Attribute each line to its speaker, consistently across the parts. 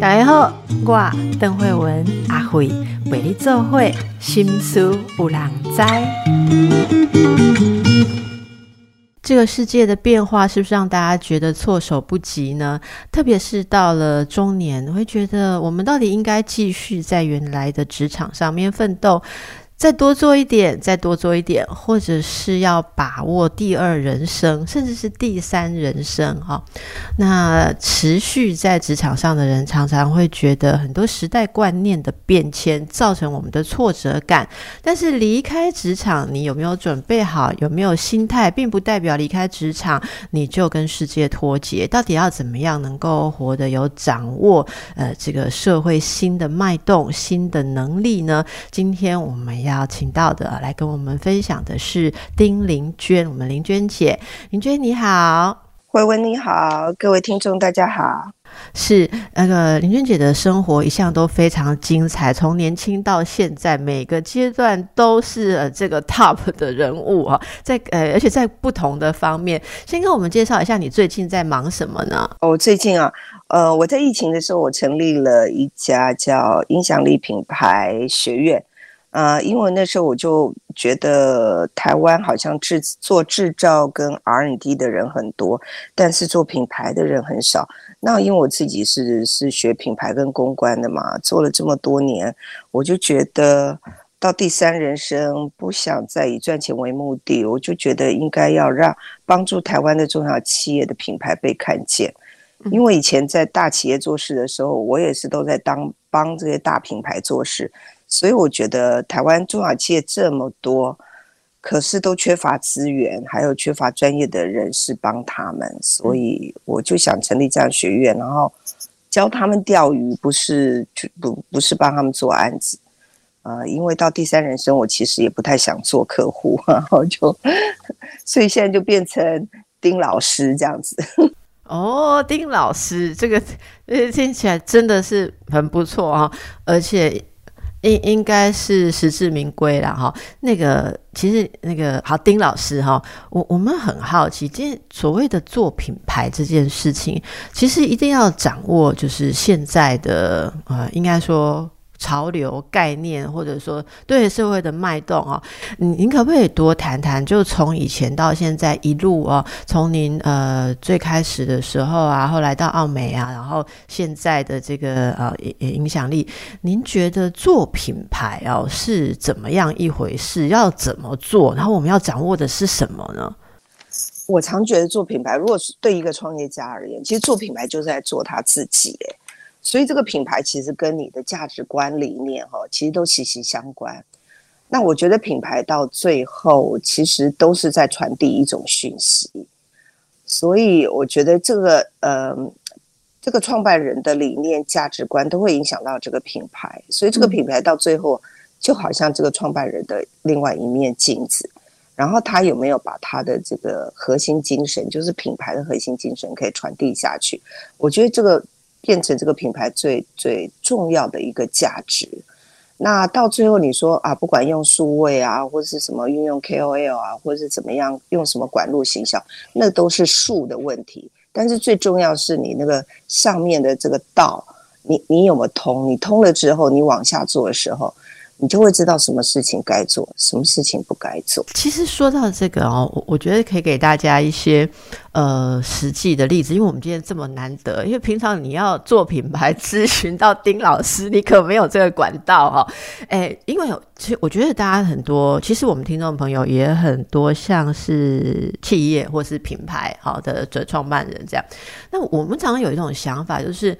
Speaker 1: 大家好，我邓慧文阿慧为你做会心思有人知。这个世界的变化是不是让大家觉得措手不及呢？特别是到了中年，会觉得我们到底应该继续在原来的职场上面奋斗？再多做一点，再多做一点，或者是要把握第二人生，甚至是第三人生哈。那持续在职场上的人，常常会觉得很多时代观念的变迁造成我们的挫折感。但是离开职场，你有没有准备好？有没有心态，并不代表离开职场你就跟世界脱节。到底要怎么样能够活得有掌握？呃，这个社会新的脉动、新的能力呢？今天我们。要请到的来跟我们分享的是丁玲娟，我们玲娟姐，玲娟你好，
Speaker 2: 慧文你好，各位听众大家好，
Speaker 1: 是那个玲娟姐的生活一向都非常精彩，从年轻到现在每个阶段都是呃这个 top 的人物啊，在呃而且在不同的方面，先跟我们介绍一下你最近在忙什么呢？
Speaker 2: 哦，最近啊，呃我在疫情的时候，我成立了一家叫影响力品牌学院。呃，因为那时候我就觉得台湾好像制做制造跟 R&D 的人很多，但是做品牌的人很少。那因为我自己是是学品牌跟公关的嘛，做了这么多年，我就觉得到第三人生不想再以赚钱为目的，我就觉得应该要让帮助台湾的中小企业的品牌被看见。因为以前在大企业做事的时候，我也是都在当帮这些大品牌做事。所以我觉得台湾中小企业这么多，可是都缺乏资源，还有缺乏专业的人士帮他们，所以我就想成立这样学院，然后教他们钓鱼，不是不不是帮他们做案子，呃，因为到第三人生，我其实也不太想做客户，然后就，所以现在就变成丁老师这样子。
Speaker 1: 哦，丁老师，这个呃听起来真的是很不错啊，而且。应应该是实至名归了哈。那个其实那个好，丁老师哈，我我们很好奇，这所谓的做品牌这件事情，其实一定要掌握，就是现在的呃，应该说。潮流概念，或者说对社会的脉动啊，您您可不可以多谈谈？就从以前到现在一路哦，从您呃最开始的时候啊，后来到奥美啊，然后现在的这个呃影响力，您觉得做品牌哦是怎么样一回事？要怎么做？然后我们要掌握的是什么呢？
Speaker 2: 我常觉得做品牌，如果是对一个创业家而言，其实做品牌就是在做他自己，所以这个品牌其实跟你的价值观理念哈，其实都息息相关。那我觉得品牌到最后其实都是在传递一种讯息。所以我觉得这个呃，这个创办人的理念、价值观都会影响到这个品牌。所以这个品牌到最后就好像这个创办人的另外一面镜子。然后他有没有把他的这个核心精神，就是品牌的核心精神，可以传递下去？我觉得这个。变成这个品牌最最重要的一个价值。那到最后你说啊，不管用数位啊，或者是什么运用 KOL 啊，或者是怎么样用什么管路形象，那都是数的问题。但是最重要是你那个上面的这个道，你你有没有通？你通了之后，你往下做的时候。你就会知道什么事情该做，什么事情不该做。
Speaker 1: 其实说到这个哦，我我觉得可以给大家一些呃实际的例子，因为我们今天这么难得，因为平常你要做品牌咨询到丁老师，你可没有这个管道哈。哎，因为其实我觉得大家很多，其实我们听众朋友也很多，像是企业或是品牌好的的创办人这样。那我们常常有一种想法，就是。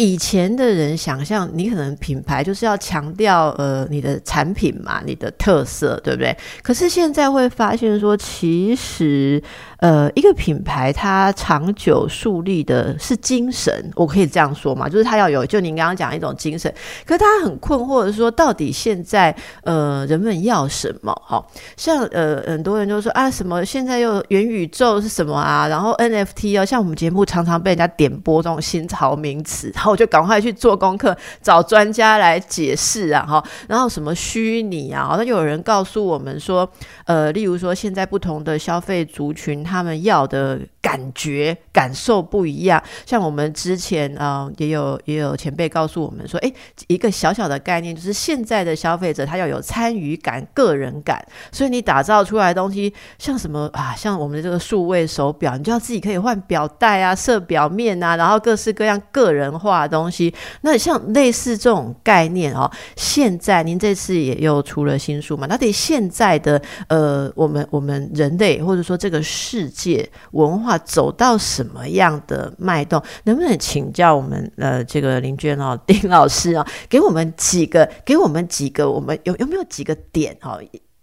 Speaker 1: 以前的人想象，你可能品牌就是要强调呃你的产品嘛，你的特色，对不对？可是现在会发现说，其实呃一个品牌它长久树立的是精神，我可以这样说嘛，就是它要有就您刚刚讲一种精神。可是他很困惑的说，到底现在呃人们要什么？哈，像呃很多人就说啊，什么现在又元宇宙是什么啊？然后 NFT 哦，像我们节目常常被人家点播这种新潮名词，好。我就赶快去做功课，找专家来解释啊，哈，然后什么虚拟啊，那就有人告诉我们说，呃，例如说现在不同的消费族群，他们要的。感觉感受不一样，像我们之前啊，也有也有前辈告诉我们说，哎，一个小小的概念就是现在的消费者他要有参与感、个人感，所以你打造出来的东西，像什么啊，像我们的这个数位手表，你就要自己可以换表带啊、设表面啊，然后各式各样个人化的东西。那像类似这种概念哦，现在您这次也又出了新书嘛？那得现在的呃，我们我们人类或者说这个世界文化。走到什么样的脉动？能不能请教我们呃，这个林娟哦，丁老师啊，给我们几个，给我们几个，我们有有没有几个点哦，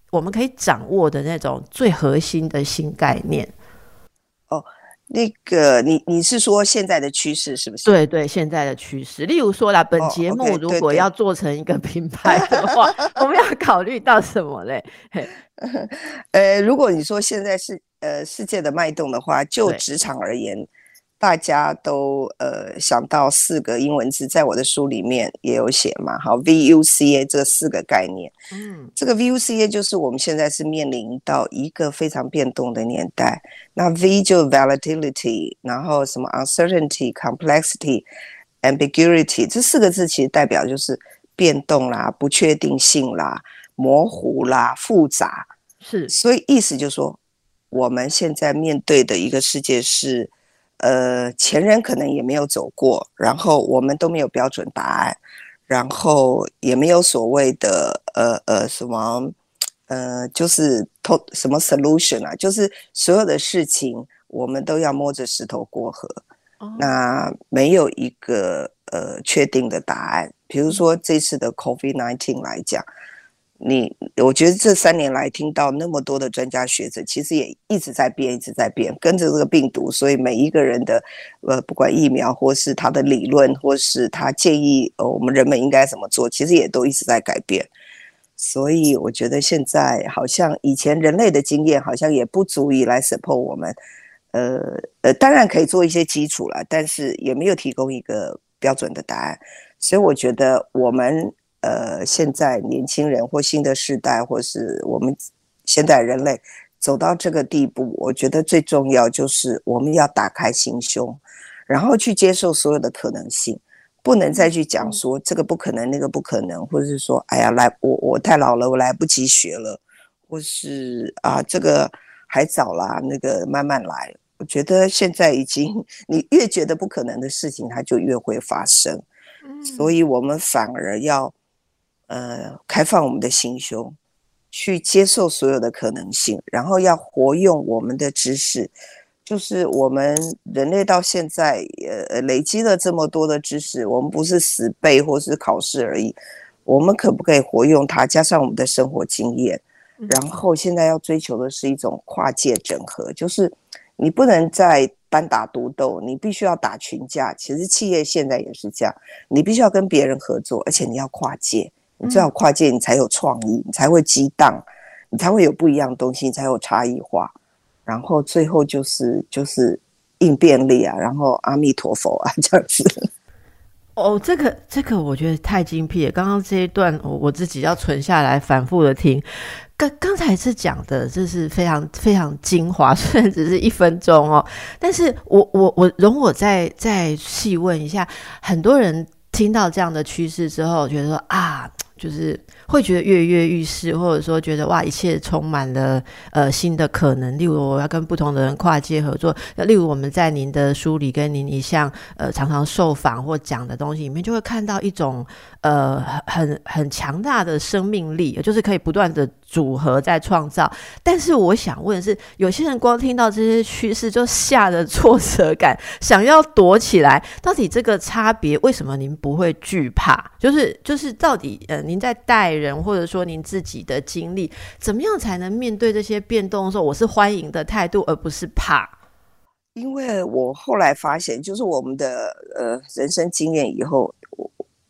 Speaker 1: 我们可以掌握的那种最核心的新概念？
Speaker 2: 哦，那个你你是说现在的趋势是不是？
Speaker 1: 对对，现在的趋势，例如说啦，本节目如果要做成一个品牌的话，我们要考虑到什么嘞？
Speaker 2: 呃，如果你说现在是。呃，世界的脉动的话，就职场而言，大家都呃想到四个英文字，在我的书里面也有写嘛。好，VUCA 这四个概念，嗯，这个 VUCA 就是我们现在是面临到一个非常变动的年代。那 V 就 volatility，然后什么 uncertainty、complexity、ambiguity 这四个字其实代表就是变动啦、不确定性啦、模糊啦、复杂。
Speaker 1: 是，
Speaker 2: 所以意思就是说。我们现在面对的一个世界是，呃，前人可能也没有走过，然后我们都没有标准答案，然后也没有所谓的呃呃什么，呃，就是偷什么 solution 啊，就是所有的事情我们都要摸着石头过河，那没有一个呃确定的答案。比如说这次的 COVID nineteen 来讲。你我觉得这三年来听到那么多的专家学者，其实也一直在变，一直在变，跟着这个病毒，所以每一个人的呃，不管疫苗或是他的理论，或是他建议呃，我们人们应该怎么做，其实也都一直在改变。所以我觉得现在好像以前人类的经验好像也不足以来 support 我们，呃呃，当然可以做一些基础了，但是也没有提供一个标准的答案。所以我觉得我们。呃，现在年轻人或新的世代，或是我们现代人类走到这个地步，我觉得最重要就是我们要打开心胸，然后去接受所有的可能性，不能再去讲说这个不可能，那个不可能，或者是说，哎呀，来我我太老了，我来不及学了，或是啊，这个还早啦，那个慢慢来。我觉得现在已经，你越觉得不可能的事情，它就越会发生。所以我们反而要。呃，开放我们的心胸，去接受所有的可能性，然后要活用我们的知识，就是我们人类到现在呃累积了这么多的知识，我们不是死背或是考试而已，我们可不可以活用它，加上我们的生活经验，然后现在要追求的是一种跨界整合，就是你不能再单打独斗，你必须要打群架。其实企业现在也是这样，你必须要跟别人合作，而且你要跨界。你最好跨界，你才有创意，你才会激荡，你才会有不一样的东西，你才有差异化。然后最后就是就是应变力啊，然后阿弥陀佛啊 这样子。
Speaker 1: 哦，这个这个我觉得太精辟了。刚刚这一段我我自己要存下来，反复的听。刚刚才是讲的，这是非常非常精华，虽然只是一分钟哦，但是我我我容我再再细问一下，很多人听到这样的趋势之后，觉得说啊。就是会觉得跃跃欲试，或者说觉得哇，一切充满了呃新的可能。例如，我要跟不同的人跨界合作。例如，我们在您的书里跟您一向呃常常受访或讲的东西里面，就会看到一种呃很很强大的生命力，就是可以不断的。组合在创造，但是我想问的是，有些人光听到这些趋势就吓得挫折感，想要躲起来。到底这个差别为什么您不会惧怕？就是就是到底呃，您在带人或者说您自己的经历，怎么样才能面对这些变动的时候，我是欢迎的态度，而不是怕？
Speaker 2: 因为我后来发现，就是我们的呃人生经验以后，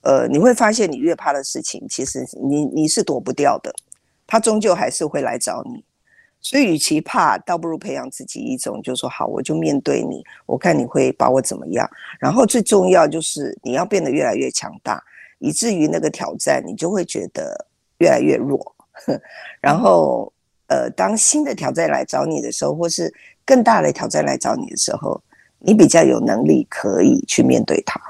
Speaker 2: 呃，你会发现你越怕的事情，其实你你是躲不掉的。他终究还是会来找你，所以与其怕，倒不如培养自己一种，就是说好，我就面对你，我看你会把我怎么样。然后最重要就是你要变得越来越强大，以至于那个挑战你就会觉得越来越弱。然后，呃，当新的挑战来找你的时候，或是更大的挑战来找你的时候，你比较有能力可以去面对它。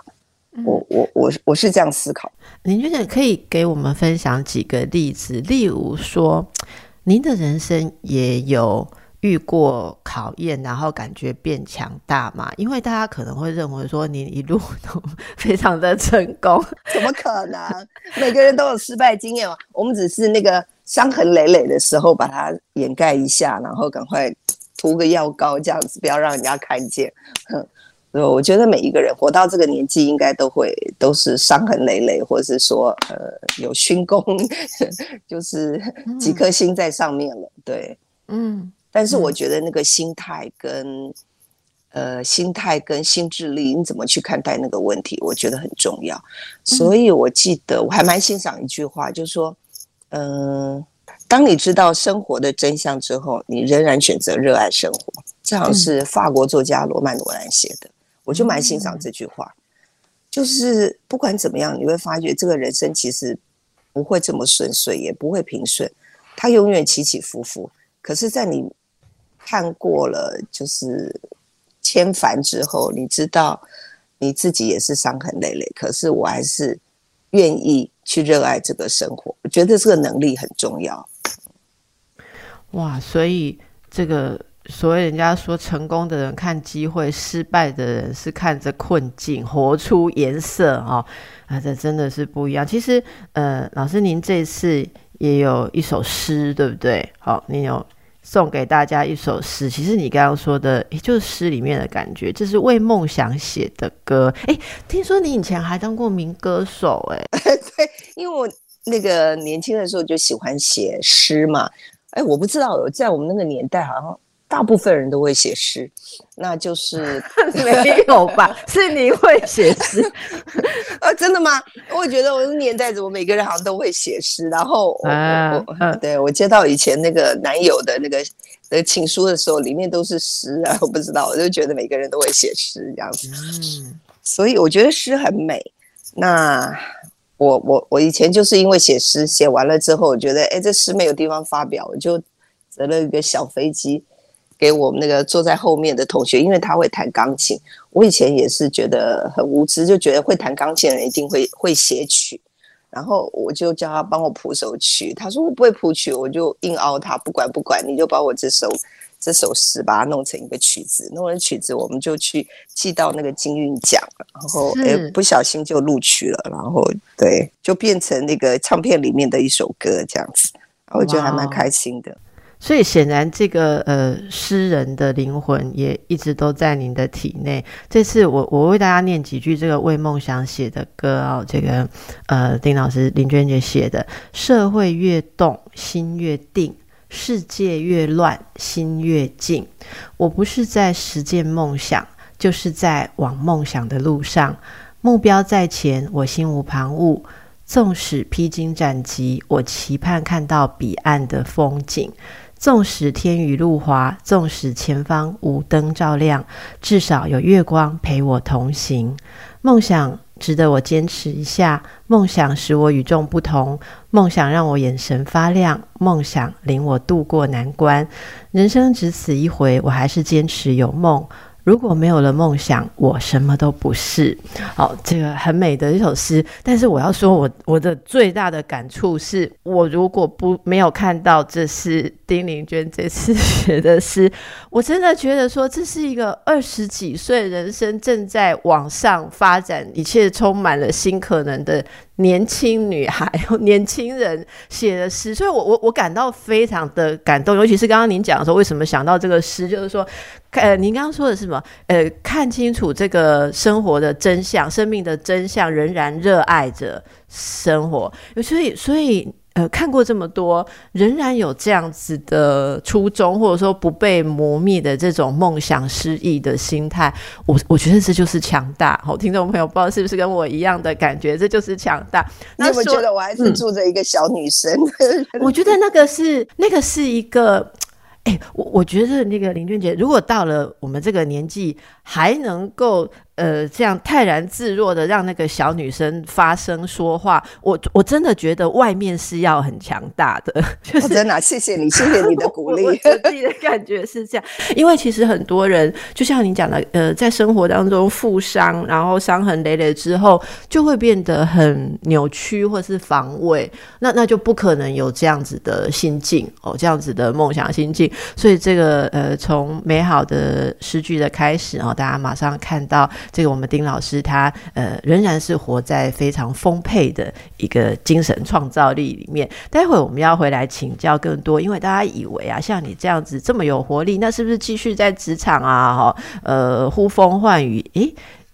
Speaker 2: 我我我我是这样思考。
Speaker 1: 您觉得可以给我们分享几个例子？例如说，您的人生也有遇过考验，然后感觉变强大嘛？因为大家可能会认为说，你一路都非常的成功，
Speaker 2: 怎么可能？每个人都有失败经验嘛。我们只是那个伤痕累累的时候，把它掩盖一下，然后赶快涂个药膏，这样子不要让人家看见。我觉得每一个人活到这个年纪，应该都会都是伤痕累累，或者是说，呃，有勋功，就是几颗星在上面了。对，嗯。但是我觉得那个心态跟，呃，心态跟心智力，你怎么去看待那个问题，我觉得很重要。所以我记得我还蛮欣赏一句话，就是说，嗯，当你知道生活的真相之后，你仍然选择热爱生活。这好像是法国作家罗曼·罗兰写的。我就蛮欣赏这句话，就是不管怎么样，你会发觉这个人生其实不会这么顺遂，也不会平顺，它永远起起伏伏。可是，在你看过了就是千帆之后，你知道你自己也是伤痕累累，可是我还是愿意去热爱这个生活。我觉得这个能力很重要。
Speaker 1: 哇，所以这个。所以人家说，成功的人看机会，失败的人是看着困境，活出颜色哦。啊，这真的是不一样。其实，呃，老师您这次也有一首诗，对不对？好，你有送给大家一首诗。其实你刚刚说的，也就是诗里面的感觉，这是为梦想写的歌。哎，听说你以前还当过民歌手，哎，
Speaker 2: 对，因为我那个年轻的时候就喜欢写诗嘛。哎，我不知道，在我们那个年代，好像。大部分人都会写诗，那就是
Speaker 1: 没有吧？是你会写诗？
Speaker 2: 呃，真的吗？我觉得我的年代怎么每个人好像都会写诗，然后我对我接到以前那个男友的那个的情书的时候，里面都是诗啊，我不知道，我就觉得每个人都会写诗这样子。嗯，所以我觉得诗很美。那我我我以前就是因为写诗，写完了之后，我觉得哎，这诗没有地方发表，我就折了一个小飞机。给我们那个坐在后面的同学，因为他会弹钢琴。我以前也是觉得很无知，就觉得会弹钢琴的人一定会会写曲，然后我就叫他帮我谱首曲。他说我不会谱曲，我就硬凹他，不管不管，你就把我这首这首诗把它弄成一个曲子，弄成曲子我们就去寄到那个金韵奖，然后哎不小心就录取了，然后对，就变成那个唱片里面的一首歌这样子，我觉得还蛮开心的。
Speaker 1: 所以显然，这个呃诗人的灵魂也一直都在您的体内。这次我我为大家念几句这个为梦想写的歌哦，这个呃丁老师林娟姐写的：社会越动，心越定；世界越乱，心越静。我不是在实践梦想，就是在往梦想的路上。目标在前，我心无旁骛。纵使披荆斩棘，我期盼看到彼岸的风景。纵使天雨路滑，纵使前方无灯照亮，至少有月光陪我同行。梦想值得我坚持一下，梦想使我与众不同，梦想让我眼神发亮，梦想领我渡过难关。人生只此一回，我还是坚持有梦。如果没有了梦想，我什么都不是。好，这个很美的一首诗。但是我要说，我我的最大的感触是，我如果不没有看到这是丁玲娟这次 写的诗，我真的觉得说这是一个二十几岁人生正在往上发展，一切充满了新可能的。年轻女孩、年轻人写的诗，所以我我我感到非常的感动，尤其是刚刚您讲的时候，为什么想到这个诗，就是说，呃，您刚刚说的是什么？呃，看清楚这个生活的真相，生命的真相，仍然热爱着生活，所以，所以。呃，看过这么多，仍然有这样子的初衷，或者说不被磨灭的这种梦想失意的心态，我我觉得这就是强大。好，听众朋友，不知道是不是跟我一样的感觉，这就是强大。
Speaker 2: 那我觉得我还是住着一个小女生，
Speaker 1: 我觉得那个是那个是一个。哎，我我觉得那个林俊杰，如果到了我们这个年纪，还能够。呃，这样泰然自若的让那个小女生发声说话，我我真的觉得外面是要很强大的。就是
Speaker 2: 真的，谢谢你，谢谢你的鼓励。
Speaker 1: 我自己的感觉是这样，因为其实很多人就像你讲的，呃，在生活当中负伤，然后伤痕累累之后，就会变得很扭曲或是防卫，那那就不可能有这样子的心境哦，这样子的梦想心境。所以这个呃，从美好的诗句的开始哦，大家马上看到。这个我们丁老师他呃仍然是活在非常丰沛的一个精神创造力里面。待会我们要回来请教更多，因为大家以为啊，像你这样子这么有活力，那是不是继续在职场啊？哈，呃，呼风唤雨？诶，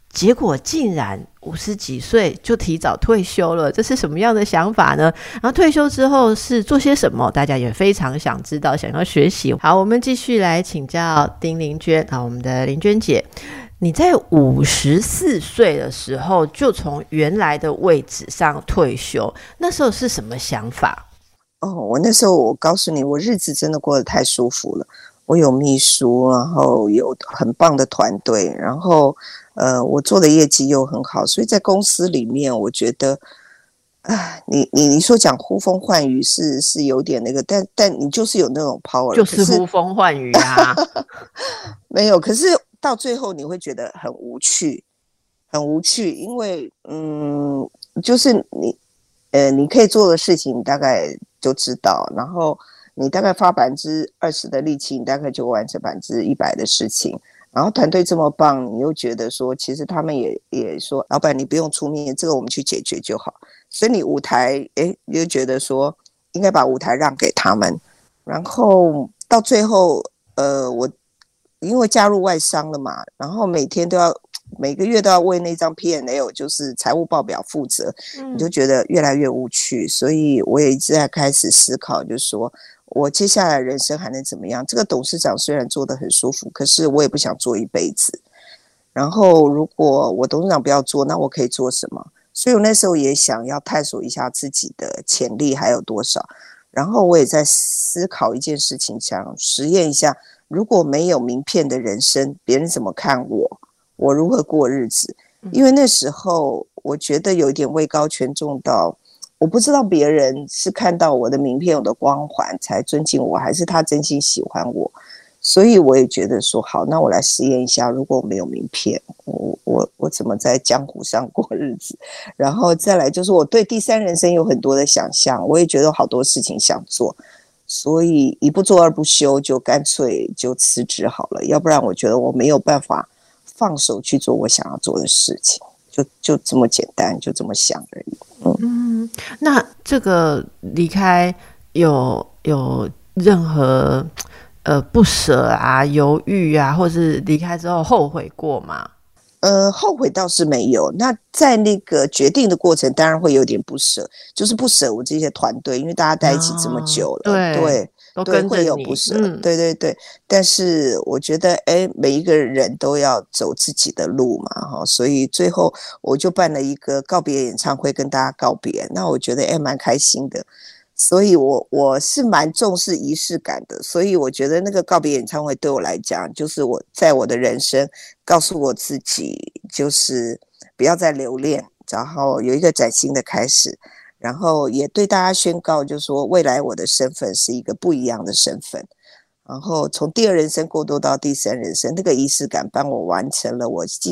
Speaker 1: 结果竟然五十几岁就提早退休了，这是什么样的想法呢？然后退休之后是做些什么？大家也非常想知道，想要学习。好，我们继续来请教丁玲娟啊，我们的玲娟姐。你在五十四岁的时候就从原来的位置上退休，那时候是什么想法？
Speaker 2: 哦，我那时候我告诉你，我日子真的过得太舒服了。我有秘书，然后有很棒的团队，然后呃，我做的业绩又很好，所以在公司里面，我觉得，啊，你你你说讲呼风唤雨是是有点那个，但但你就是有那种 power，
Speaker 1: 就是呼风唤雨啊，
Speaker 2: 没有，可是。到最后你会觉得很无趣，很无趣，因为嗯，就是你，呃，你可以做的事情大概就知道，然后你大概花百分之二十的力气，你大概就完成百分之一百的事情。然后团队这么棒，你又觉得说，其实他们也也说，老板你不用出面，这个我们去解决就好。所以你舞台，哎，你就觉得说，应该把舞台让给他们。然后到最后，呃，我。因为加入外商了嘛，然后每天都要 每个月都要为那张 P N L 就是财务报表负责，你就觉得越来越无趣，所以我也一直在开始思考，就是说我接下来人生还能怎么样？这个董事长虽然做得很舒服，可是我也不想做一辈子。然后如果我董事长不要做，那我可以做什么？所以我那时候也想要探索一下自己的潜力还有多少。然后我也在思考一件事情，想实验一下。如果没有名片的人生，别人怎么看我？我如何过日子？因为那时候我觉得有一点位高权重到，我不知道别人是看到我的名片、我的光环才尊敬我，还是他真心喜欢我。所以我也觉得说，好，那我来实验一下，如果我没有名片，我我我怎么在江湖上过日子？然后再来就是我对第三人生有很多的想象，我也觉得好多事情想做。所以一不做二不休，就干脆就辞职好了。要不然，我觉得我没有办法放手去做我想要做的事情，就就这么简单，就这么想而已。
Speaker 1: 嗯，那这个离开有有任何呃不舍啊、犹豫啊，或是离开之后后悔过吗？
Speaker 2: 呃，后悔倒是没有。那在那个决定的过程，当然会有点不舍，就是不舍我这些团队，因为大家在一起这么久了，
Speaker 1: 对
Speaker 2: 对，会有不舍，对对对。但是我觉得，哎，每一个人都要走自己的路嘛，哈。所以最后我就办了一个告别演唱会，跟大家告别。那我觉得，哎，蛮开心的。所以，我我是蛮重视仪式感的，所以我觉得那个告别演唱会对我来讲，就是我在我的人生告诉我自己，就是不要再留恋，然后有一个崭新的开始，然后也对大家宣告，就是说未来我的身份是一个不一样的身份，然后从第二人生过渡到第三人生，那个仪式感帮我完成了我自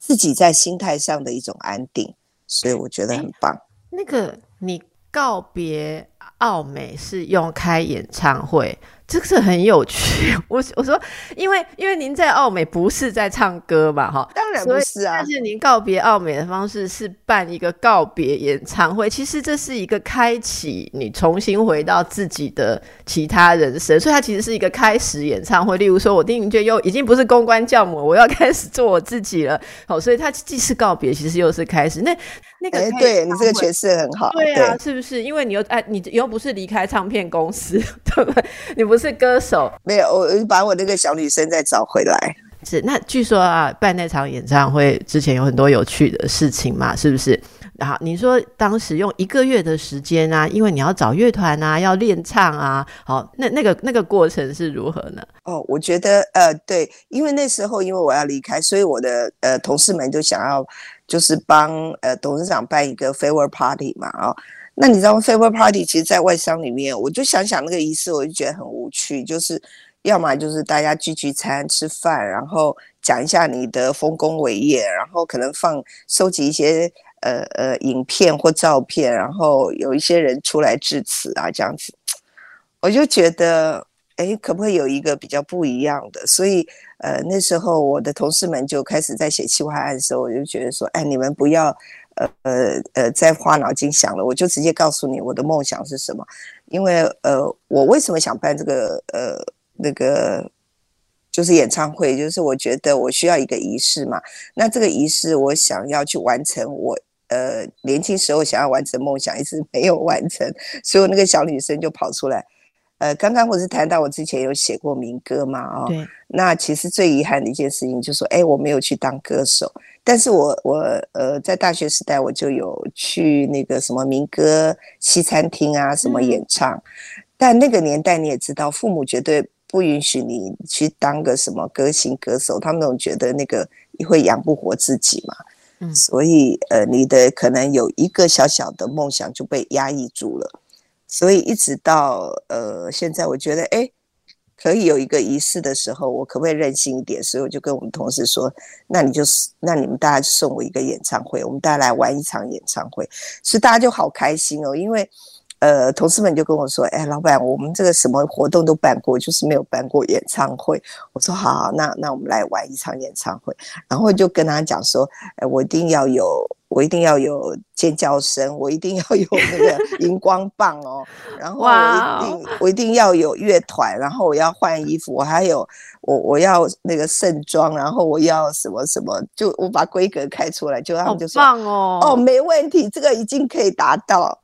Speaker 2: 自己在心态上的一种安定，所以我觉得很棒。
Speaker 1: 那个你告别。奥美是用开演唱会，这个是很有趣。我我说，因为因为您在澳美不是在唱歌嘛，哈，
Speaker 2: 当然不是啊。
Speaker 1: 但是您告别澳美的方式是办一个告别演唱会，其实这是一个开启你重新回到自己的其他人生，所以它其实是一个开始演唱会。例如说，我丁云娟又已经不是公关教母，我要开始做我自己了。好，所以它既是告别，其实又是开始。那那个，
Speaker 2: 对你这个诠释很好。
Speaker 1: 对啊，是不是？因为你又哎，你又不是离开唱片公司，对不对？你不是歌手，
Speaker 2: 没有，我把我那个小女生再找回来。
Speaker 1: 是，那据说啊，办那场演唱会之前有很多有趣的事情嘛，是不是？然后你说当时用一个月的时间啊，因为你要找乐团啊，要练唱啊，好，那那个那个过程是如何呢？
Speaker 2: 哦，我觉得呃，对，因为那时候因为我要离开，所以我的呃同事们就想要就是帮呃董事长办一个 farewell party 嘛，啊，那你知道 farewell party 其实，在外商里面，我就想想那个仪式，我就觉得很无趣，就是。要么就是大家聚聚餐吃饭，然后讲一下你的丰功伟业，然后可能放收集一些呃呃影片或照片，然后有一些人出来致辞啊，这样子，我就觉得，哎，可不可以有一个比较不一样的？所以，呃，那时候我的同事们就开始在写企划案的时候，我就觉得说，哎，你们不要呃呃呃再花脑筋想了，我就直接告诉你我的梦想是什么，因为呃，我为什么想办这个呃。那个就是演唱会，就是我觉得我需要一个仪式嘛。那这个仪式，我想要去完成我呃年轻时候想要完成梦想，一直没有完成，所以那个小女生就跑出来。呃，刚刚我是谈到我之前有写过民歌嘛，哦，
Speaker 1: 对。
Speaker 2: 那其实最遗憾的一件事情就是说，哎，我没有去当歌手，但是我我呃在大学时代我就有去那个什么民歌西餐厅啊什么演唱，但那个年代你也知道，父母绝对。不允许你去当个什么歌星歌手，他们总觉得那个会养不活自己嘛。嗯，所以呃，你的可能有一个小小的梦想就被压抑住了。所以一直到呃现在，我觉得哎，可以有一个仪式的时候，我可不可以任性一点？所以我就跟我们同事说，那你就那你们大家送我一个演唱会，我们大家来玩一场演唱会，所以大家就好开心哦，因为。呃，同事们就跟我说：“哎，老板，我们这个什么活动都办过，就是没有办过演唱会。”我说：“好，那那我们来玩一场演唱会。”然后就跟他讲说：“哎，我一定要有，我一定要有尖叫声，我一定要有那个 荧光棒哦。然后我一定，我一定要有乐团，然后我要换衣服，我还有我我要那个盛装，然后我要什么什么，就我把规格开出来，就他们就说：
Speaker 1: 哦，
Speaker 2: 哦，没问题，这个已经可以达到。”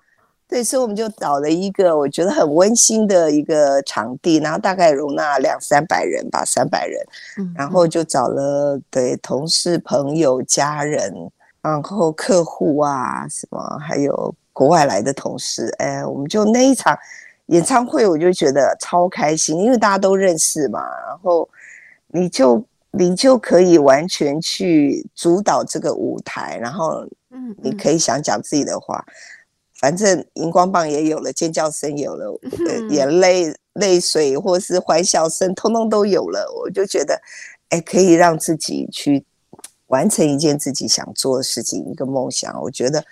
Speaker 2: 对，所以我们就找了一个我觉得很温馨的一个场地，然后大概容纳两三百人吧，三百人。然后就找了对同事、朋友、家人，然后客户啊什么，还有国外来的同事。哎，我们就那一场演唱会，我就觉得超开心，因为大家都认识嘛。然后你就你就可以完全去主导这个舞台，然后嗯，你可以想讲自己的话。反正荧光棒也有了，尖叫声有了，眼 泪、泪水或是欢笑声，通通都有了。我就觉得，哎，可以让自己去完成一件自己想做的事情，一个梦想。我觉得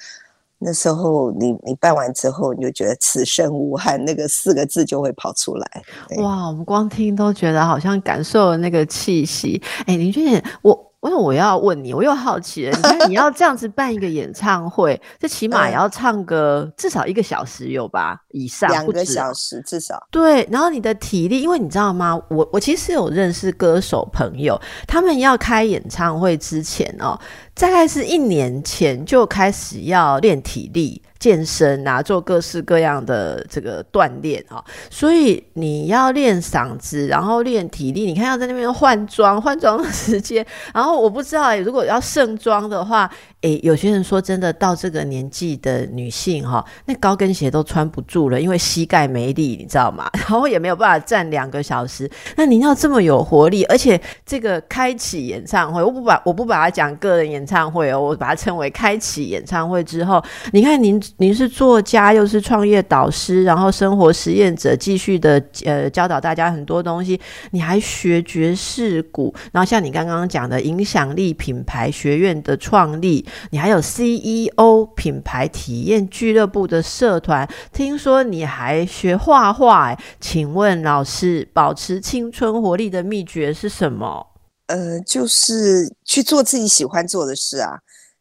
Speaker 2: 那时候你你办完之后，你就觉得此生无憾，那个四个字就会跑出来。
Speaker 1: 哇，我们光听都觉得好像感受了那个气息。哎，林俊，我。为什么我要问你？我又好奇了。你看，你要这样子办一个演唱会，这起码也要唱个至少一个小时有吧？以上
Speaker 2: 两个小时至少。
Speaker 1: 对，然后你的体力，因为你知道吗？我我其实有认识歌手朋友，他们要开演唱会之前哦，大概是一年前就开始要练体力。健身啊，做各式各样的这个锻炼啊，所以你要练嗓子，然后练体力。你看要在那边换装，换装的时间，然后我不知道，如果要盛装的话。诶，有些人说真的，到这个年纪的女性哈，那高跟鞋都穿不住了，因为膝盖没力，你知道吗？然后也没有办法站两个小时。那您要这么有活力，而且这个开启演唱会，我不把我不把它讲个人演唱会哦，我把它称为开启演唱会之后，你看您您是作家，又是创业导师，然后生活实验者，继续的呃教导大家很多东西，你还学爵士鼓，然后像你刚刚讲的影响力品牌学院的创立。你还有 CEO 品牌体验俱乐部的社团，听说你还学画画，哎，请问老师，保持青春活力的秘诀是什么？
Speaker 2: 呃，就是去做自己喜欢做的事啊。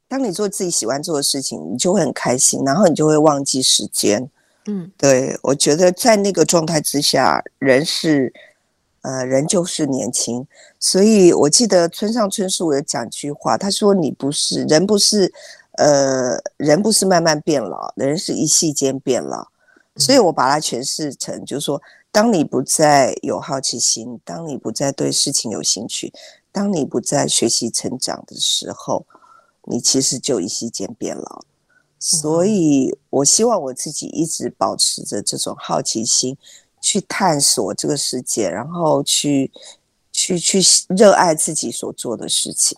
Speaker 2: 当你做自己喜欢做的事情，你就会很开心，然后你就会忘记时间。嗯，对，我觉得在那个状态之下，人是。呃，人就是年轻，所以我记得村上春树有讲句话，他说：“你不是人，不是，呃，人不是慢慢变老，人是一夕间变老。”所以我把它诠释成，就是说，当你不再有好奇心，当你不再对事情有兴趣，当你不再学习成长的时候，你其实就一夕间变老。所以我希望我自己一直保持着这种好奇心，去探索这个世界，然后去去去热爱自己所做的事情，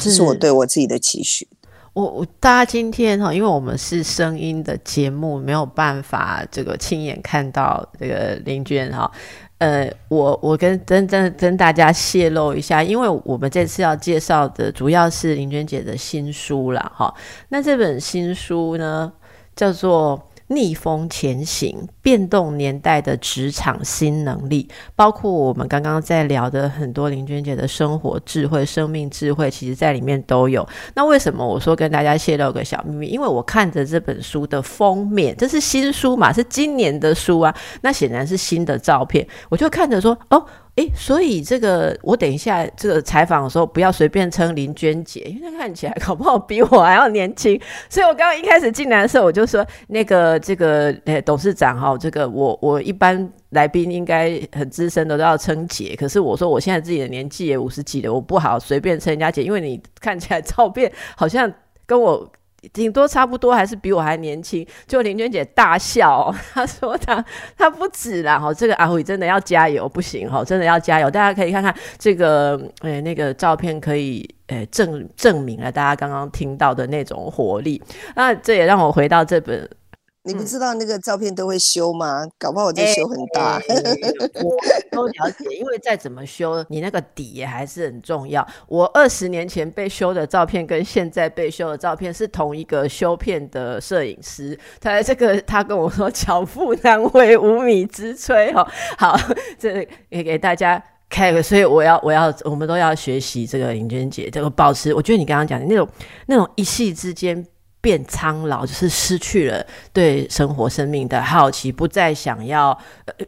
Speaker 2: 这是我对我自己的期许。
Speaker 1: 我我大家今天哈，因为我们是声音的节目，没有办法这个亲眼看到这个林娟哈。呃，我我跟真真跟大家泄露一下，因为我们这次要介绍的主要是林娟姐的新书啦，哈。那这本新书呢，叫做。逆风前行，变动年代的职场新能力，包括我们刚刚在聊的很多林娟姐的生活智慧、生命智慧，其实在里面都有。那为什么我说跟大家泄露个小秘密？因为我看着这本书的封面，这是新书嘛，是今年的书啊，那显然是新的照片，我就看着说，哦。诶，所以这个我等一下这个采访的时候，不要随便称林娟姐，因为她看起来搞不好比我还要年轻。所以我刚刚一开始进来的时候，我就说那个这个诶董事长哈，这个我我一般来宾应该很资深的都要称姐，可是我说我现在自己的年纪也五十几了，我不好随便称人家姐，因为你看起来照片好像跟我。顶多差不多，还是比我还年轻。就林娟姐大笑，她说她她不止啦，哈，这个阿伟真的要加油，不行哈，真的要加油。大家可以看看这个，诶，那个照片可以，诶，证证明了大家刚刚听到的那种活力。那这也让我回到这本。
Speaker 2: 你不知道那个照片都会修吗？搞不好我这修很大。
Speaker 1: 我 都了解，因为再怎么修，你那个底也还是很重要。我二十年前被修的照片跟现在被修的照片是同一个修片的摄影师。他这个他跟我说“巧妇难为无米之炊”哦。好，这也给大家开个，所以我要我要我们都要学习这个林娟姐这个保持。我觉得你刚刚讲的那种那种一夕之间。变苍老，就是失去了对生活、生命的好奇，不再想要，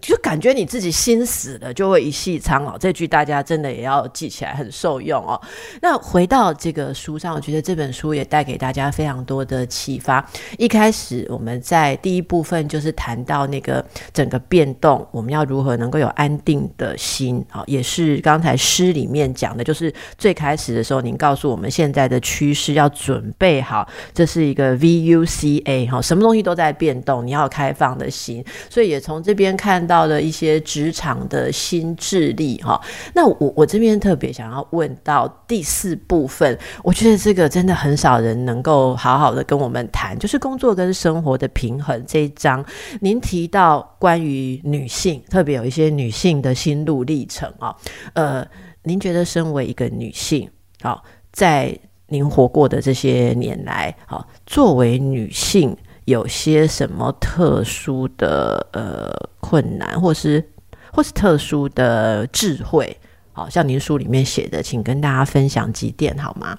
Speaker 1: 就感觉你自己心死了，就会一夕苍老。这句大家真的也要记起来，很受用哦。那回到这个书上，我觉得这本书也带给大家非常多的启发。一开始我们在第一部分就是谈到那个整个变动，我们要如何能够有安定的心啊，也是刚才诗里面讲的，就是最开始的时候，您告诉我们现在的趋势要准备好，这是。一个 VUCA 哈，什么东西都在变动，你要开放的心，所以也从这边看到了一些职场的新智力哈。那我我这边特别想要问到第四部分，我觉得这个真的很少人能够好好的跟我们谈，就是工作跟生活的平衡这一章。您提到关于女性，特别有一些女性的心路历程啊，呃，您觉得身为一个女性，好在。您活过的这些年来，好，作为女性，有些什么特殊的呃困难，或是或是特殊的智慧？好像您书里面写的，请跟大家分享几点好吗？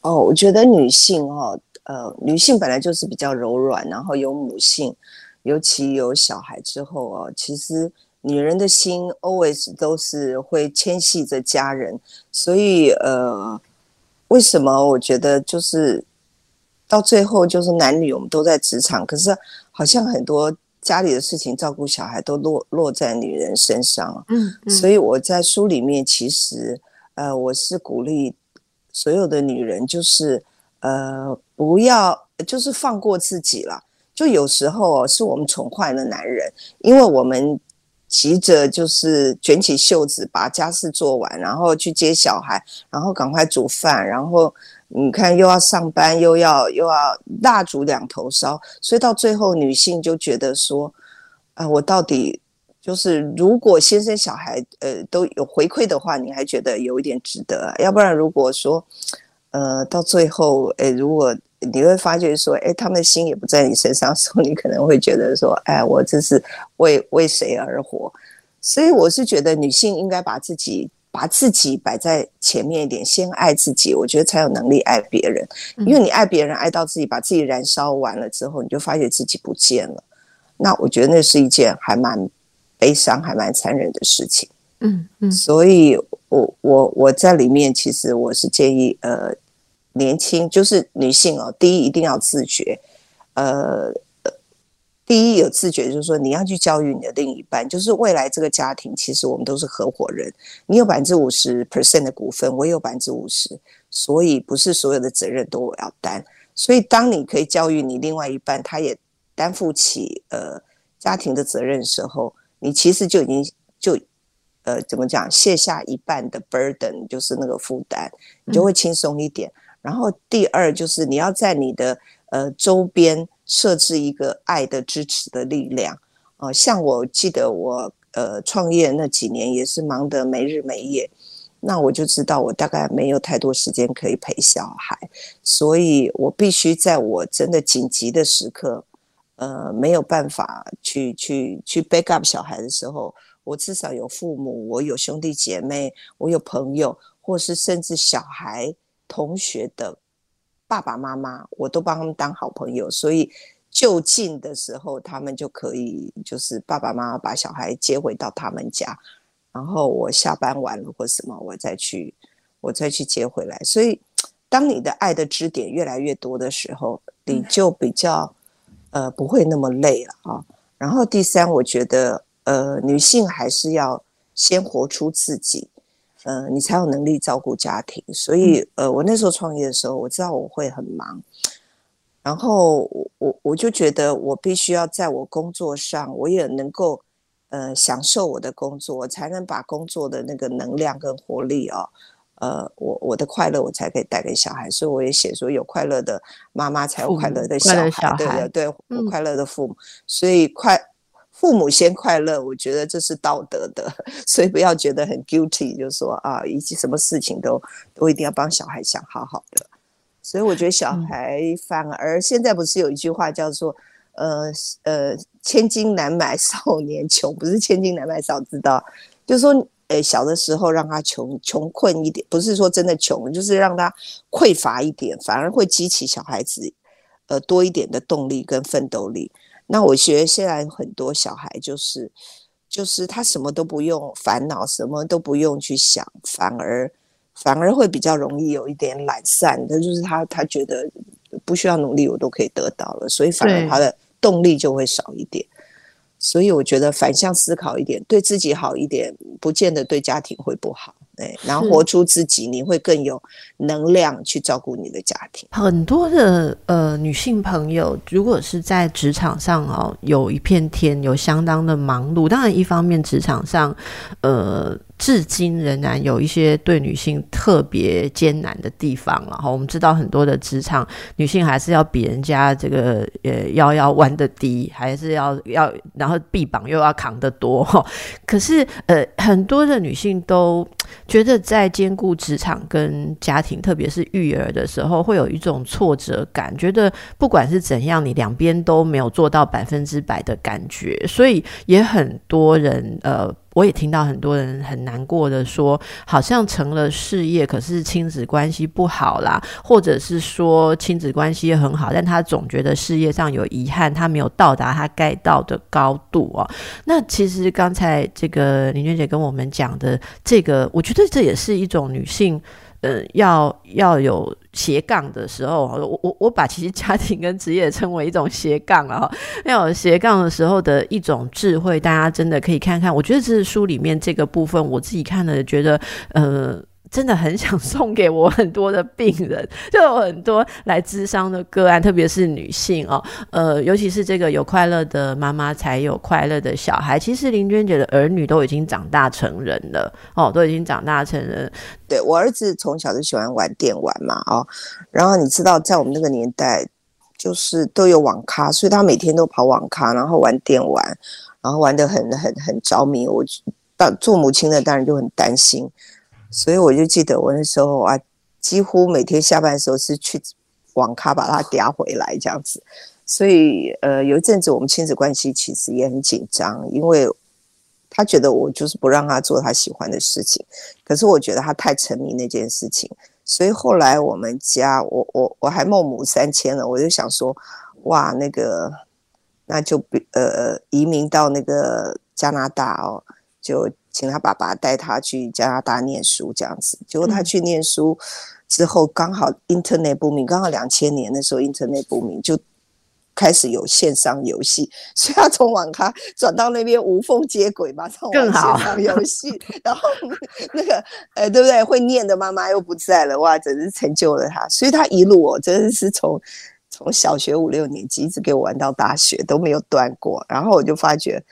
Speaker 2: 哦，我觉得女性哦，呃，女性本来就是比较柔软，然后有母性，尤其有小孩之后哦，其实女人的心 always 都是会牵系着家人，所以呃。为什么我觉得就是到最后就是男女我们都在职场，可是好像很多家里的事情照顾小孩都落落在女人身上。嗯，所以我在书里面其实呃我是鼓励所有的女人，就是呃不要就是放过自己了。就有时候是我们宠坏了男人，因为我们。急着就是卷起袖子把家事做完，然后去接小孩，然后赶快煮饭，然后你看又要上班，又要又要蜡烛两头烧，所以到最后女性就觉得说，啊，我到底就是如果先生小孩呃都有回馈的话，你还觉得有一点值得，要不然如果说呃到最后诶如果。你会发觉说，哎，他们的心也不在你身上的时候，你可能会觉得说，哎，我这是为为谁而活？所以我是觉得女性应该把自己把自己摆在前面一点，先爱自己，我觉得才有能力爱别人。因为你爱别人爱到自己把自己燃烧完了之后，你就发觉自己不见了。那我觉得那是一件还蛮悲伤、还蛮残忍的事情。嗯嗯，所以我我我在里面其实我是建议呃。年轻就是女性哦，第一一定要自觉，呃，第第一有自觉，就是说你要去教育你的另一半，就是未来这个家庭其实我们都是合伙人，你有百分之五十 percent 的股份，我有百分之五十，所以不是所有的责任都我要担。所以当你可以教育你另外一半，他也担负起呃家庭的责任时候，你其实就已经就呃怎么讲卸下一半的 burden，就是那个负担，你就会轻松一点。然后第二就是你要在你的呃周边。设置一个爱的支持的力量，呃，像我记得我呃创业那几年也是忙得没日没夜，那我就知道我大概没有太多时间可以陪小孩，所以我必须在我真的紧急的时刻，呃，没有办法去去去 back up 小孩的时候，我至少有父母，我有兄弟姐妹，我有朋友，或是甚至小孩同学的。爸爸妈妈，我都帮他们当好朋友，所以就近的时候，他们就可以就是爸爸妈妈把小孩接回到他们家，然后我下班完了或什么，我再去我再去接回来。所以，当你的爱的支点越来越多的时候，你就比较呃不会那么累了啊。然后第三，我觉得呃女性还是要先活出自己。呃，你才有能力照顾家庭，所以呃，我那时候创业的时候，我知道我会很忙，然后我我我就觉得我必须要在我工作上，我也能够呃享受我的工作，才能把工作的那个能量跟活力哦，呃，我我的快乐我才可以带给小孩，所以我也写说有快乐的妈妈才有快乐的小孩，对对对，我快乐的父母，所以快。父母先快乐，我觉得这是道德的，所以不要觉得很 guilty，就说啊，以及什么事情都都一定要帮小孩想好好的。所以我觉得小孩反而现在不是有一句话叫做呃呃千金难买少年穷，不是千金难买少知道，就是说呃小的时候让他穷穷困一点，不是说真的穷，就是让他匮乏一点，反而会激起小孩子呃多一点的动力跟奋斗力。那我觉得现在很多小孩就是，就是他什么都不用烦恼，什么都不用去想，反而反而会比较容易有一点懒散。他，就是他他觉得不需要努力，我都可以得到了，所以反而他的动力就会少一点。所以我觉得反向思考一点，对自己好一点，不见得对家庭会不好。对，然后活出自己，你会更有能量去照顾你的家庭。
Speaker 1: 很多的呃女性朋友，如果是在职场上哦，有一片天，有相当的忙碌。当然，一方面职场上，呃。至今仍然有一些对女性特别艰难的地方了哈。我们知道很多的职场女性还是要比人家这个呃腰要弯得低，还是要要然后臂膀又要扛得多哈。可是呃很多的女性都觉得在兼顾职场跟家庭，特别是育儿的时候，会有一种挫折感，觉得不管是怎样，你两边都没有做到百分之百的感觉，所以也很多人呃。我也听到很多人很难过的说，好像成了事业，可是亲子关系不好啦，或者是说亲子关系很好，但他总觉得事业上有遗憾，他没有到达他该到的高度哦。那其实刚才这个林娟姐跟我们讲的这个，我觉得这也是一种女性。嗯，要要有斜杠的时候，我我我把其实家庭跟职业称为一种斜杠了哈。要有斜杠的时候的一种智慧，大家真的可以看看。我觉得这是书里面这个部分，我自己看了觉得，呃。真的很想送给我很多的病人，就有很多来咨商的个案，特别是女性哦，呃，尤其是这个有快乐的妈妈才有快乐的小孩。其实林娟姐的儿女都已经长大成人了哦，都已经长大成人。
Speaker 2: 对我儿子从小就喜欢玩电玩嘛，哦，然后你知道在我们那个年代，就是都有网咖，所以他每天都跑网咖，然后玩电玩，然后玩的很很很着迷。我当做母亲的当然就很担心。所以我就记得我那时候啊，几乎每天下班的时候是去网咖把他嗲回来这样子。所以呃，有一阵子我们亲子关系其实也很紧张，因为他觉得我就是不让他做他喜欢的事情，可是我觉得他太沉迷那件事情。所以后来我们家，我我我还孟母三迁了，我就想说，哇，那个那就呃移民到那个加拿大哦，就。请他爸爸带他去加拿大念书，这样子。结果他去念书之后，刚好 Internet 不明，刚好两千年的时候 Internet 不明，就开始有线上游戏，所以他从网咖转到那边无缝接轨，马上
Speaker 1: 更好
Speaker 2: 线上游戏。然后那个呃，对不对？会念的妈妈又不在了，哇，真是成就了他。所以他一路哦，真的是从从小学五六年级一直给我玩到大学都没有断过。然后我就发觉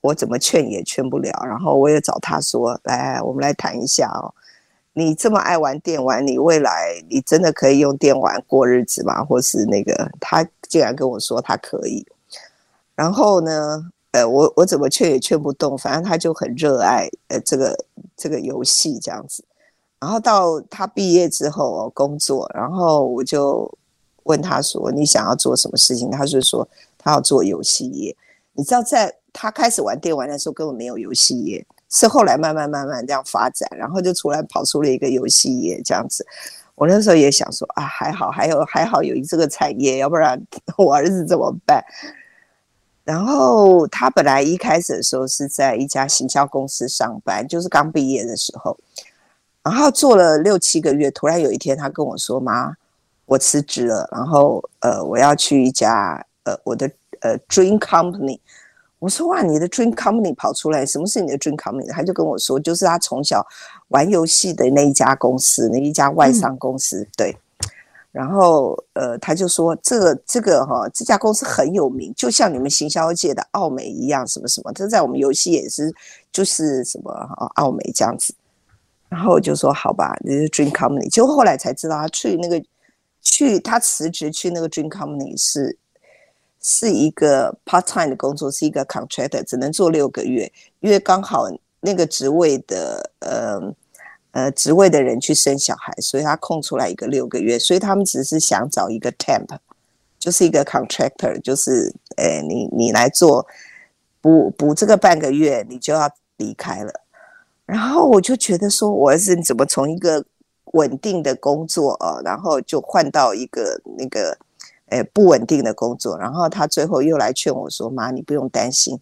Speaker 2: 我怎么劝也劝不了，然后我也找他说：“来，我们来谈一下哦。”你这么爱玩电玩，你未来你真的可以用电玩过日子吗？或是那个他竟然跟我说他可以，然后呢，呃，我我怎么劝也劝不动，反正他就很热爱呃这个这个游戏这样子。然后到他毕业之后工作，然后我就问他说：“你想要做什么事情？”他就说他要做游戏业。你知道，在他开始玩电玩的时候，根本没有游戏业。是后来慢慢慢慢这样发展，然后就突然跑出了一个游戏业这样子。我那时候也想说啊，还好还有还好有这个产业，要不然 我儿子怎么办？然后他本来一开始的时候是在一家行销公司上班，就是刚毕业的时候，然后做了六七个月，突然有一天他跟我说：“妈，我辞职了，然后呃，我要去一家呃我的呃 dream company。”我说哇，你的 dream company 跑出来，什么是你的 dream company？他就跟我说，就是他从小玩游戏的那一家公司，那一家外商公司。对，然后呃，他就说这个这个哈，这家公司很有名，就像你们行销界的奥美一样，什么什么，这在我们游戏也是就是什么奥美这样子。然后我就说好吧，你是 dream company。结果后来才知道，他去那个去他辞职去那个 dream company 是。是一个 part time 的工作，是一个 contractor，只能做六个月，因为刚好那个职位的呃呃职位的人去生小孩，所以他空出来一个六个月，所以他们只是想找一个 temp，就是一个 contractor，就是诶你你来做补补这个半个月，你就要离开了。然后我就觉得说，我儿子你怎么从一个稳定的工作啊，然后就换到一个那个。诶，不稳定的工作，然后他最后又来劝我说：“妈，你不用担心，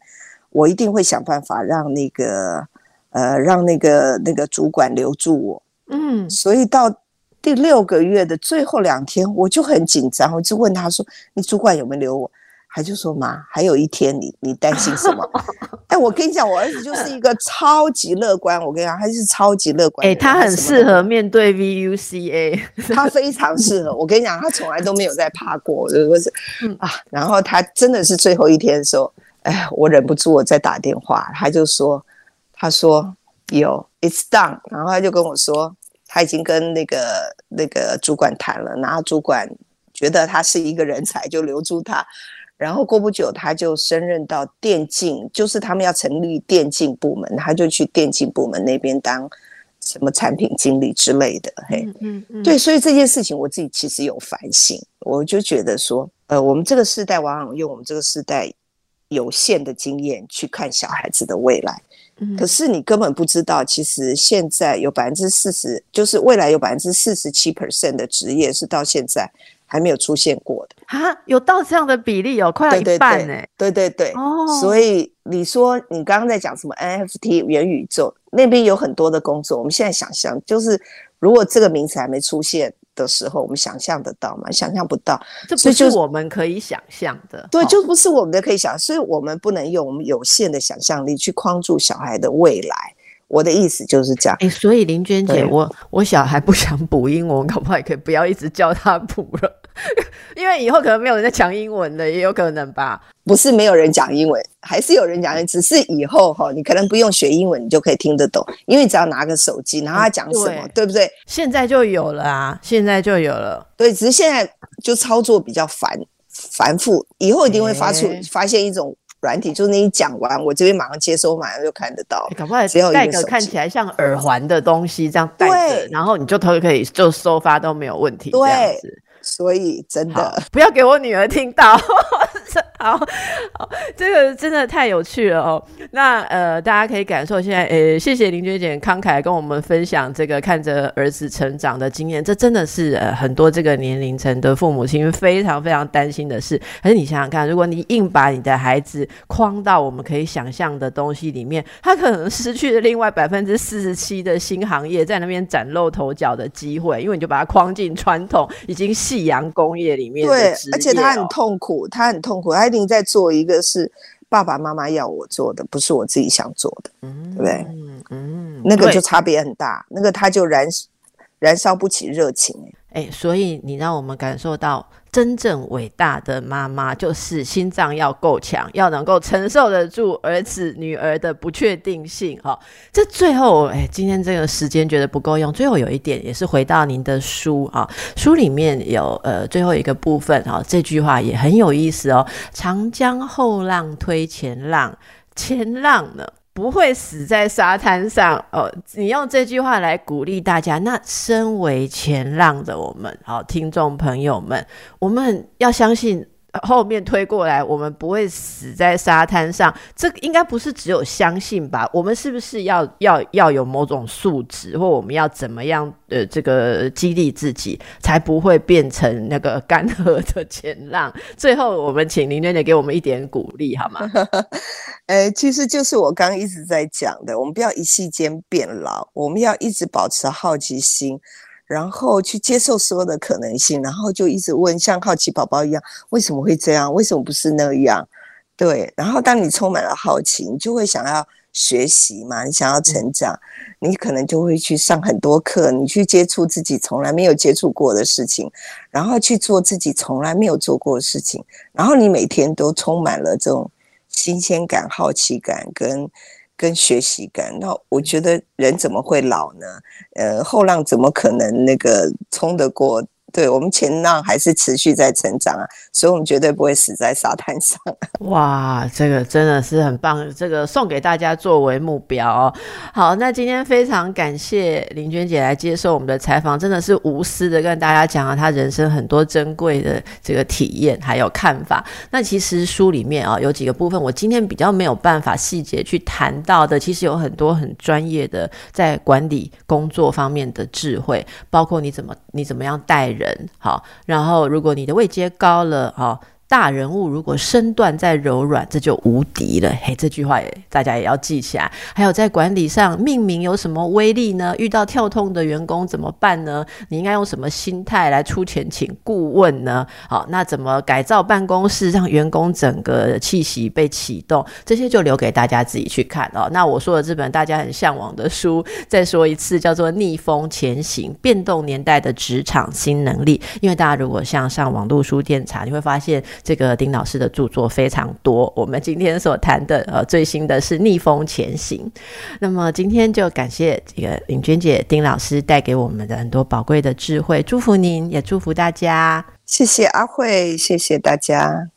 Speaker 2: 我一定会想办法让那个，呃，让那个那个主管留住我。”嗯，所以到第六个月的最后两天，我就很紧张，我就问他说：“你主管有没有留我？”他就说：“妈，还有一天，你你担心什么？”哎，我跟你讲，我儿子就是一个超级乐观。我跟你讲，他是超级乐观。
Speaker 1: 哎，他很适合面对 VUCA，
Speaker 2: 他非常适合。我跟你讲，他从来都没有在怕过，就是啊。然后他真的是最后一天的时候，哎，我忍不住我在打电话，他就说：“他说有，it's done。”然后他就跟我说，他已经跟那个那个主管谈了，然后主管觉得他是一个人才，就留住他。然后过不久，他就升任到电竞，就是他们要成立电竞部门，他就去电竞部门那边当什么产品经理之类的。嘿，嗯嗯，对，所以这件事情我自己其实有反省，我就觉得说，呃，我们这个时代往往用我们这个时代有限的经验去看小孩子的未来，可是你根本不知道，其实现在有百分之四十，就是未来有百分之四十七 percent 的职业是到现在。还没有出现过的
Speaker 1: 啊，有到这样的比例哦，快要一半呢。
Speaker 2: 对对对，哦，所以你说你刚刚在讲什么 NFT 元宇宙那边有很多的工作，我们现在想象就是，如果这个名词还没出现的时候，我们想象得到吗？想象不到，
Speaker 1: 这不是我们可以想象的。
Speaker 2: 对，就不是我们的可以想，所以我们不能用我们有限的想象力去框住小孩的未来。我的意思就是这样。
Speaker 1: 哎，所以林娟姐，我我小孩不想补英文，可不可以不要一直教他补了？因为以后可能没有人在讲英文的，也有可能吧。
Speaker 2: 不是没有人讲英文，还是有人讲，只是以后哈，你可能不用学英文，你就可以听得懂，因为只要拿个手机，然后他讲什么，对不对？
Speaker 1: 现在就有了啊，现在就有了。
Speaker 2: 对，只是现在就操作比较繁繁复，以后一定会发出发现一种。软体就是你讲完，我这边马上接收，马上就看得到。
Speaker 1: 搞不好只要戴个看起来像耳环的东西，这样戴着，然后你就都可以就收发都没有问题。
Speaker 2: 对，所以真的
Speaker 1: 不要给我女儿听到。好，好，这个真的太有趣了哦。那呃，大家可以感受现在，呃，谢谢林娟姐慷慨跟我们分享这个看着儿子成长的经验，这真的是呃很多这个年龄层的父母亲非常非常担心的事。可是你想想看，如果你硬把你的孩子框到我们可以想象的东西里面，他可能失去了另外百分之四十七的新行业在那边崭露头角的机会，因为你就把它框进传统已经夕阳工业里面。
Speaker 2: 对，而且他很痛苦，他很痛苦，他。一定在做一个是爸爸妈妈要我做的，不是我自己想做的，嗯对不对？嗯，那个就差别很大，那个他就燃燃烧不起热情。
Speaker 1: 哎，所以你让我们感受到。真正伟大的妈妈，就是心脏要够强，要能够承受得住儿子、女儿的不确定性。哈，这最后，哎，今天这个时间觉得不够用。最后有一点，也是回到您的书啊，书里面有呃最后一个部分哈，这句话也很有意思哦。长江后浪推前浪，前浪呢？不会死在沙滩上哦！你用这句话来鼓励大家。那身为前浪的我们，好听众朋友们，我们要相信。后面推过来，我们不会死在沙滩上。这应该不是只有相信吧？我们是不是要要要有某种素质，或我们要怎么样的这个激励自己，才不会变成那个干涸的前浪？最后，我们请林娟姐给我们一点鼓励，好吗？
Speaker 2: 呃，其实就是我刚一直在讲的，我们不要一夕间变老，我们要一直保持好奇心。然后去接受所有的可能性，然后就一直问，像好奇宝宝一样，为什么会这样？为什么不是那样？对。然后当你充满了好奇，你就会想要学习嘛，你想要成长，你可能就会去上很多课，你去接触自己从来没有接触过的事情，然后去做自己从来没有做过的事情，然后你每天都充满了这种新鲜感、好奇感跟。跟学习感，那我觉得人怎么会老呢？呃，后浪怎么可能那个冲得过？对我们前浪还是持续在成长啊，所以我们绝对不会死在沙滩上。
Speaker 1: 哇，这个真的是很棒，这个送给大家作为目标哦。好，那今天非常感谢林娟姐来接受我们的采访，真的是无私的跟大家讲了她人生很多珍贵的这个体验还有看法。那其实书里面啊有几个部分，我今天比较没有办法细节去谈到的，其实有很多很专业的在管理工作方面的智慧，包括你怎么你怎么样带。人好，然后如果你的位阶高了，哈。大人物如果身段再柔软，这就无敌了。嘿，这句话也大家也要记起来。还有在管理上，命名有什么威力呢？遇到跳痛的员工怎么办呢？你应该用什么心态来出钱请顾问呢？好，那怎么改造办公室，让员工整个气息被启动？这些就留给大家自己去看哦。那我说的这本大家很向往的书，再说一次，叫做《逆风前行：变动年代的职场新能力》。因为大家如果像上网络书店查，你会发现。这个丁老师的著作非常多，我们今天所谈的呃最新的是逆风前行。那么今天就感谢这个林娟姐、丁老师带给我们的很多宝贵的智慧，祝福您，也祝福大家。
Speaker 2: 谢谢阿慧，谢谢大家。